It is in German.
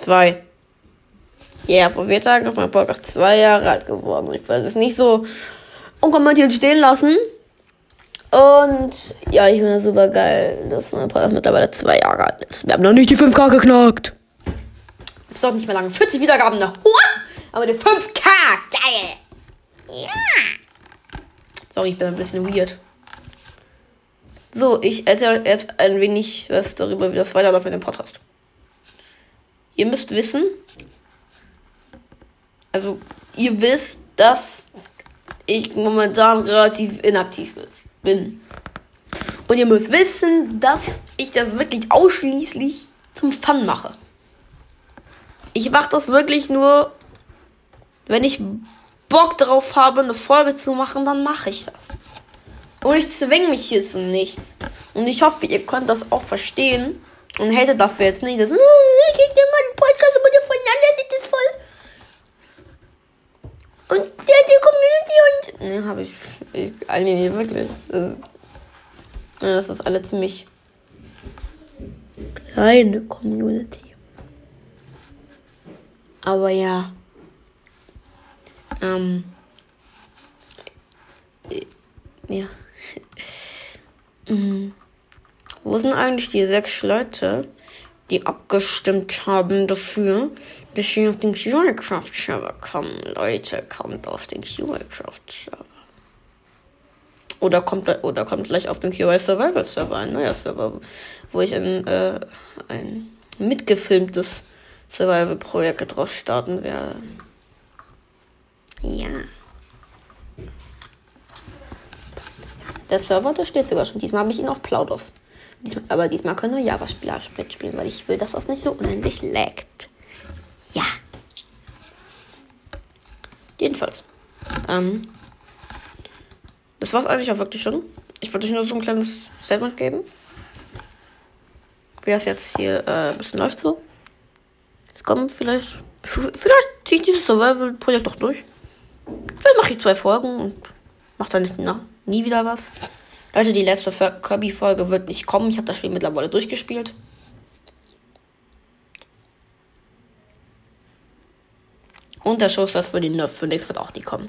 Zwei. Ja, yeah, vor vier Tagen ist mein Podcast zwei Jahre alt geworden. Ich will es nicht so unkommentiert stehen lassen. Und ja, ich finde das super geil, dass mein Podcast mittlerweile zwei Jahre alt ist. Wir haben noch nicht die 5K geknackt. Ist doch nicht mehr lange. 40 Wiedergaben noch. Aber die 5K. Geil. Ja. Sorry, ich bin ein bisschen weird. So, ich erzähle jetzt ein wenig was darüber, wie das weiterläuft in dem Podcast. Ihr müsst wissen, also ihr wisst, dass ich momentan relativ inaktiv bin. Und ihr müsst wissen, dass ich das wirklich ausschließlich zum Fun mache. Ich mache das wirklich nur, wenn ich Bock darauf habe, eine Folge zu machen, dann mache ich das. Und ich zwinge mich hier zu nichts. Und ich hoffe, ihr könnt das auch verstehen. Und hatet dafür jetzt nicht, dass, äh, geht dir mal einen Podcast die voneinander, sieht das voll. Und der die Community und. Ne, habe ich, ich. Nee, wirklich. Das, das ist alle ziemlich kleine Community. Aber ja. Ähm. Ja. Mhm. Wo sind eigentlich die sechs Leute, die abgestimmt haben dafür, dass sie auf den QI-Craft-Server kommen? Leute, kommt auf den QI-Craft-Server. Oder kommt, oder kommt gleich auf den QI Survival Server, ein neuer Server, wo ich ein, äh, ein mitgefilmtes Survival-Projekt draus starten werde. Ja. Der Server, der steht sogar schon. Diesmal habe ich ihn auf Plaudos. Diesmal, aber diesmal können nur Java-Spieler spielen, weil ich will, dass das nicht so unendlich laggt. Ja. Jedenfalls. Ähm, das war's eigentlich auch wirklich schon. Ich wollte euch nur so ein kleines Statement geben. Wie es jetzt hier äh, ein bisschen läuft so. Es kommt vielleicht. Vielleicht ziehe ich dieses Survival-Projekt doch durch. Vielleicht mache ich zwei Folgen und mache dann nicht, nie wieder was. Leute, die letzte Kirby-Folge wird nicht kommen. Ich habe das Spiel mittlerweile durchgespielt. Und der Schuss, das für den Nerf Phoenix wird auch nie kommen.